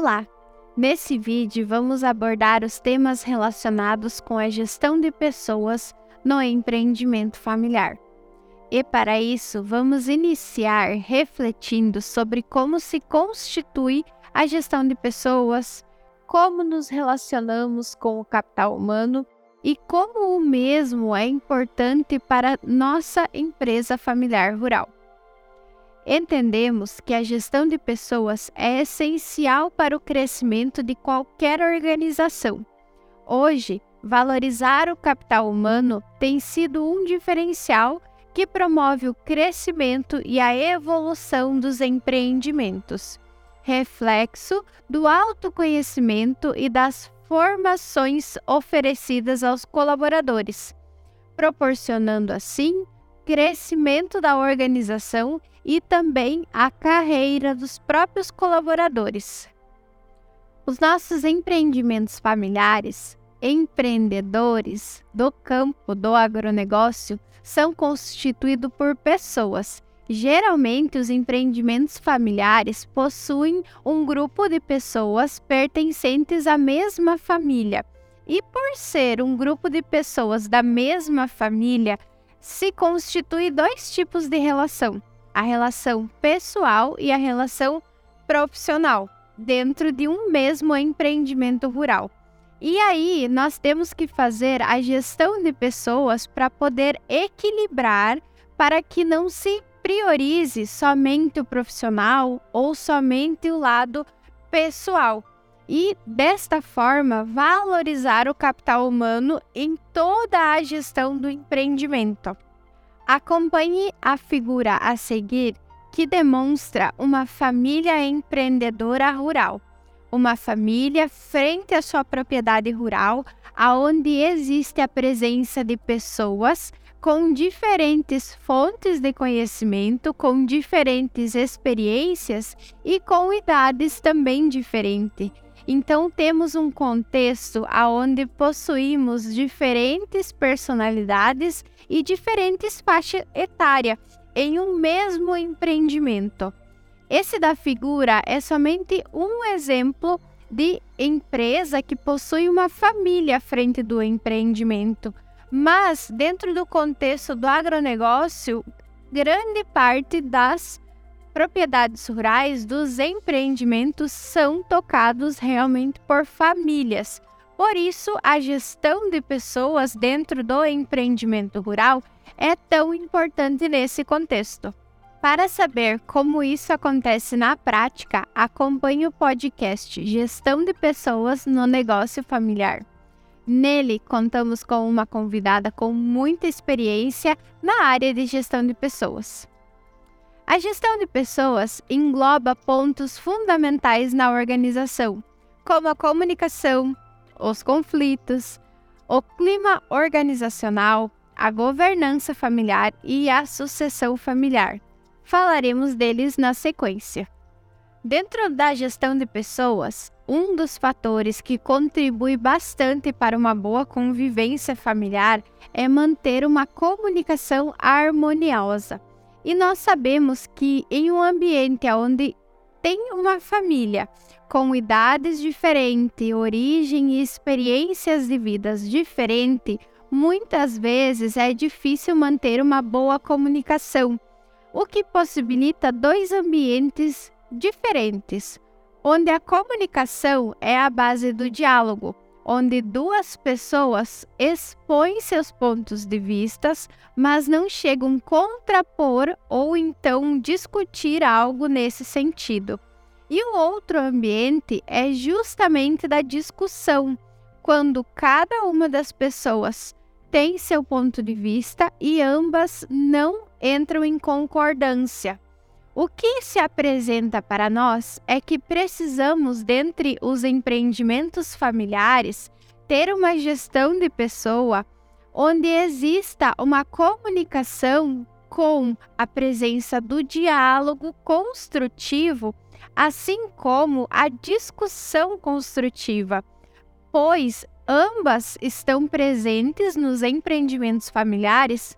Olá! Nesse vídeo vamos abordar os temas relacionados com a gestão de pessoas no empreendimento familiar. E para isso, vamos iniciar refletindo sobre como se constitui a gestão de pessoas, como nos relacionamos com o capital humano e como o mesmo é importante para nossa empresa familiar rural. Entendemos que a gestão de pessoas é essencial para o crescimento de qualquer organização. Hoje, valorizar o capital humano tem sido um diferencial que promove o crescimento e a evolução dos empreendimentos, reflexo do autoconhecimento e das formações oferecidas aos colaboradores, proporcionando assim crescimento da organização e também a carreira dos próprios colaboradores. Os nossos empreendimentos familiares, empreendedores do campo do agronegócio, são constituídos por pessoas. Geralmente, os empreendimentos familiares possuem um grupo de pessoas pertencentes à mesma família. E por ser um grupo de pessoas da mesma família, se constitui dois tipos de relação: a relação pessoal e a relação profissional, dentro de um mesmo empreendimento rural. E aí, nós temos que fazer a gestão de pessoas para poder equilibrar para que não se priorize somente o profissional ou somente o lado pessoal. E desta forma, valorizar o capital humano em toda a gestão do empreendimento. Acompanhe a figura a seguir que demonstra uma família empreendedora rural. Uma família frente à sua propriedade rural, aonde existe a presença de pessoas com diferentes fontes de conhecimento, com diferentes experiências e com idades também diferentes. Então temos um contexto aonde possuímos diferentes personalidades e diferentes faixas etárias em um mesmo empreendimento. Esse da figura é somente um exemplo de empresa que possui uma família à frente do empreendimento, mas dentro do contexto do agronegócio, grande parte das propriedades rurais dos empreendimentos são tocados realmente por famílias. Por isso, a gestão de pessoas dentro do empreendimento rural é tão importante nesse contexto. Para saber como isso acontece na prática, acompanhe o podcast Gestão de Pessoas no Negócio Familiar. Nele, contamos com uma convidada com muita experiência na área de gestão de pessoas. A gestão de pessoas engloba pontos fundamentais na organização, como a comunicação, os conflitos, o clima organizacional, a governança familiar e a sucessão familiar. Falaremos deles na sequência. Dentro da gestão de pessoas, um dos fatores que contribui bastante para uma boa convivência familiar é manter uma comunicação harmoniosa. E nós sabemos que em um ambiente onde tem uma família com idades diferentes, origem e experiências de vidas diferentes, muitas vezes é difícil manter uma boa comunicação, o que possibilita dois ambientes diferentes, onde a comunicação é a base do diálogo onde duas pessoas expõem seus pontos de vistas, mas não chegam a contrapor ou então discutir algo nesse sentido. E o outro ambiente é justamente da discussão, quando cada uma das pessoas tem seu ponto de vista e ambas não entram em concordância. O que se apresenta para nós é que precisamos, dentre os empreendimentos familiares, ter uma gestão de pessoa onde exista uma comunicação com a presença do diálogo construtivo, assim como a discussão construtiva, pois ambas estão presentes nos empreendimentos familiares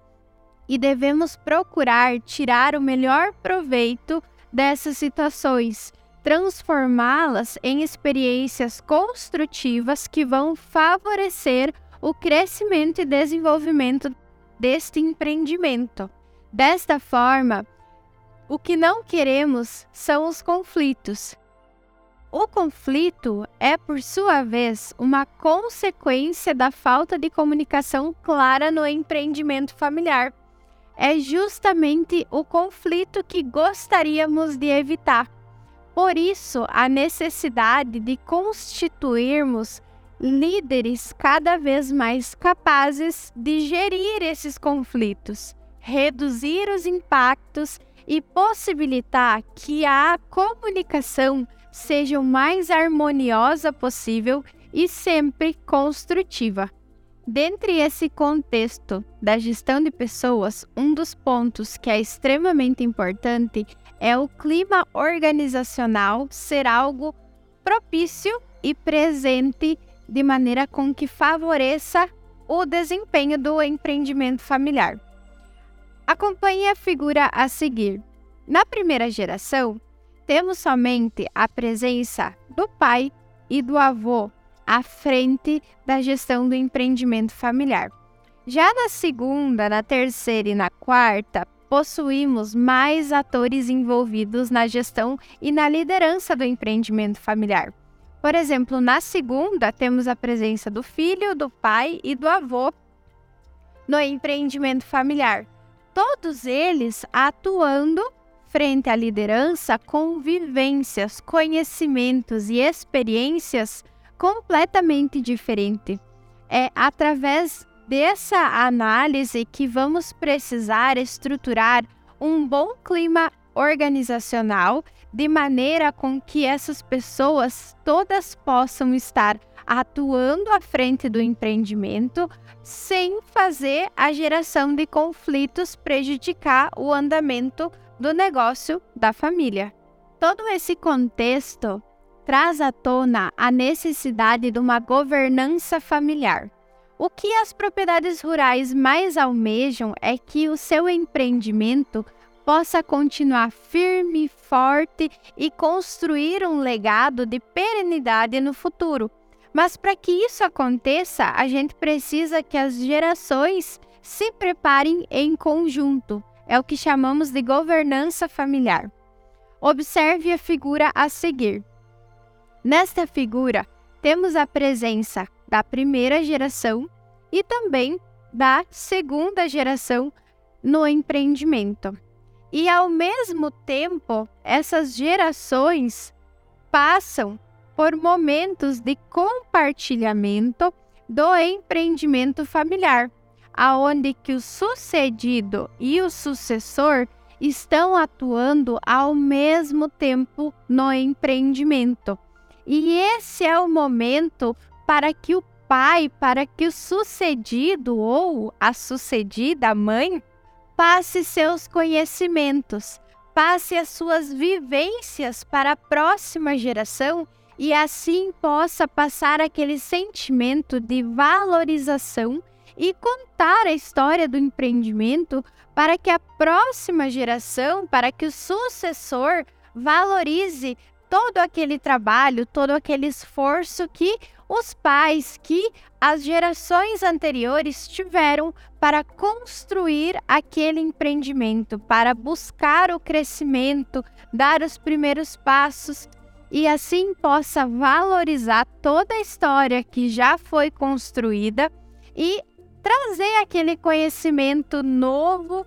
e devemos procurar tirar o melhor proveito dessas situações, transformá-las em experiências construtivas que vão favorecer o crescimento e desenvolvimento deste empreendimento. Desta forma, o que não queremos são os conflitos. O conflito é, por sua vez, uma consequência da falta de comunicação clara no empreendimento familiar. É justamente o conflito que gostaríamos de evitar. Por isso, a necessidade de constituirmos líderes cada vez mais capazes de gerir esses conflitos, reduzir os impactos e possibilitar que a comunicação seja o mais harmoniosa possível e sempre construtiva. Dentre esse contexto da gestão de pessoas, um dos pontos que é extremamente importante é o clima organizacional ser algo propício e presente de maneira com que favoreça o desempenho do empreendimento familiar. Acompanhe a figura a seguir. Na primeira geração, temos somente a presença do pai e do avô à frente da gestão do empreendimento familiar. Já na segunda, na terceira e na quarta, possuímos mais atores envolvidos na gestão e na liderança do empreendimento familiar. Por exemplo, na segunda, temos a presença do filho, do pai e do avô no empreendimento familiar. Todos eles atuando frente à liderança com vivências, conhecimentos e experiências completamente diferentes. É através dessa análise que vamos precisar estruturar um bom clima organizacional de maneira com que essas pessoas todas possam estar atuando à frente do empreendimento sem fazer a geração de conflitos prejudicar o andamento do negócio da família. Todo esse contexto traz à tona a necessidade de uma governança familiar. O que as propriedades rurais mais almejam é que o seu empreendimento possa continuar firme, forte e construir um legado de perenidade no futuro. Mas para que isso aconteça, a gente precisa que as gerações se preparem em conjunto. É o que chamamos de governança familiar. Observe a figura a seguir. Nesta figura, temos a presença da primeira geração e também da segunda geração no empreendimento. E ao mesmo tempo, essas gerações passam por momentos de compartilhamento do empreendimento familiar, aonde que o sucedido e o sucessor estão atuando ao mesmo tempo no empreendimento. E esse é o momento para que o pai, para que o sucedido ou a sucedida, mãe, passe seus conhecimentos, passe as suas vivências para a próxima geração e assim possa passar aquele sentimento de valorização e contar a história do empreendimento para que a próxima geração, para que o sucessor valorize todo aquele trabalho, todo aquele esforço que os pais, que as gerações anteriores tiveram para construir aquele empreendimento, para buscar o crescimento, dar os primeiros passos e assim possa valorizar toda a história que já foi construída e trazer aquele conhecimento novo,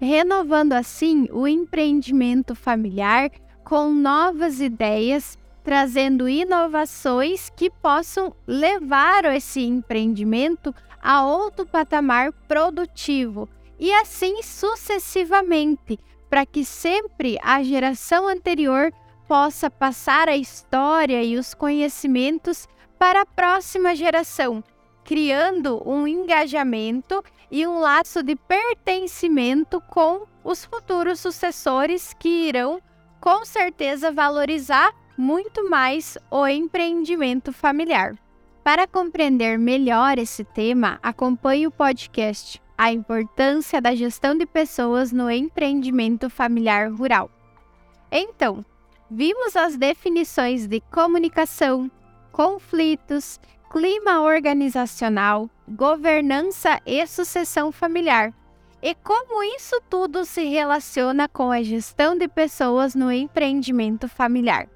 renovando assim o empreendimento familiar com novas ideias, trazendo inovações que possam levar esse empreendimento a outro patamar produtivo e assim sucessivamente, para que sempre a geração anterior possa passar a história e os conhecimentos para a próxima geração, criando um engajamento e um laço de pertencimento com os futuros sucessores que irão com certeza valorizar muito mais o empreendimento familiar. Para compreender melhor esse tema, acompanhe o podcast A Importância da Gestão de Pessoas no Empreendimento Familiar Rural. Então, vimos as definições de comunicação, conflitos, clima organizacional, governança e sucessão familiar, e como isso tudo se relaciona com a gestão de pessoas no empreendimento familiar.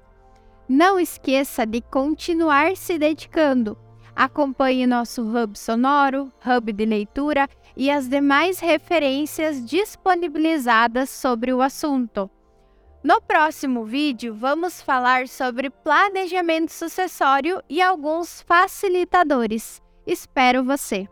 Não esqueça de continuar se dedicando. Acompanhe nosso hub sonoro, hub de leitura e as demais referências disponibilizadas sobre o assunto. No próximo vídeo, vamos falar sobre planejamento sucessório e alguns facilitadores. Espero você!